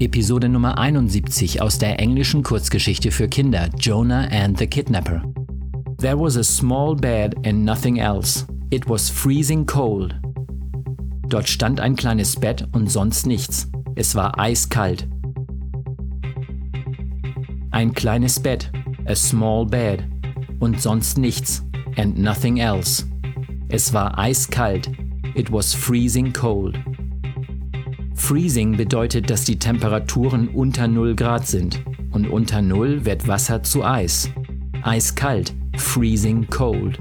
Episode Nummer 71 aus der englischen Kurzgeschichte für Kinder Jonah and the Kidnapper. There was a small bed and nothing else. It was freezing cold. Dort stand ein kleines Bett und sonst nichts. Es war eiskalt. Ein kleines Bett, a small bed, und sonst nichts, and nothing else. Es war eiskalt. It was freezing cold. Freezing bedeutet, dass die Temperaturen unter 0 Grad sind. Und unter 0 wird Wasser zu Eis. Eiskalt freezing cold.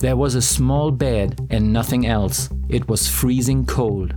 There was a small bed and nothing else. It was freezing cold.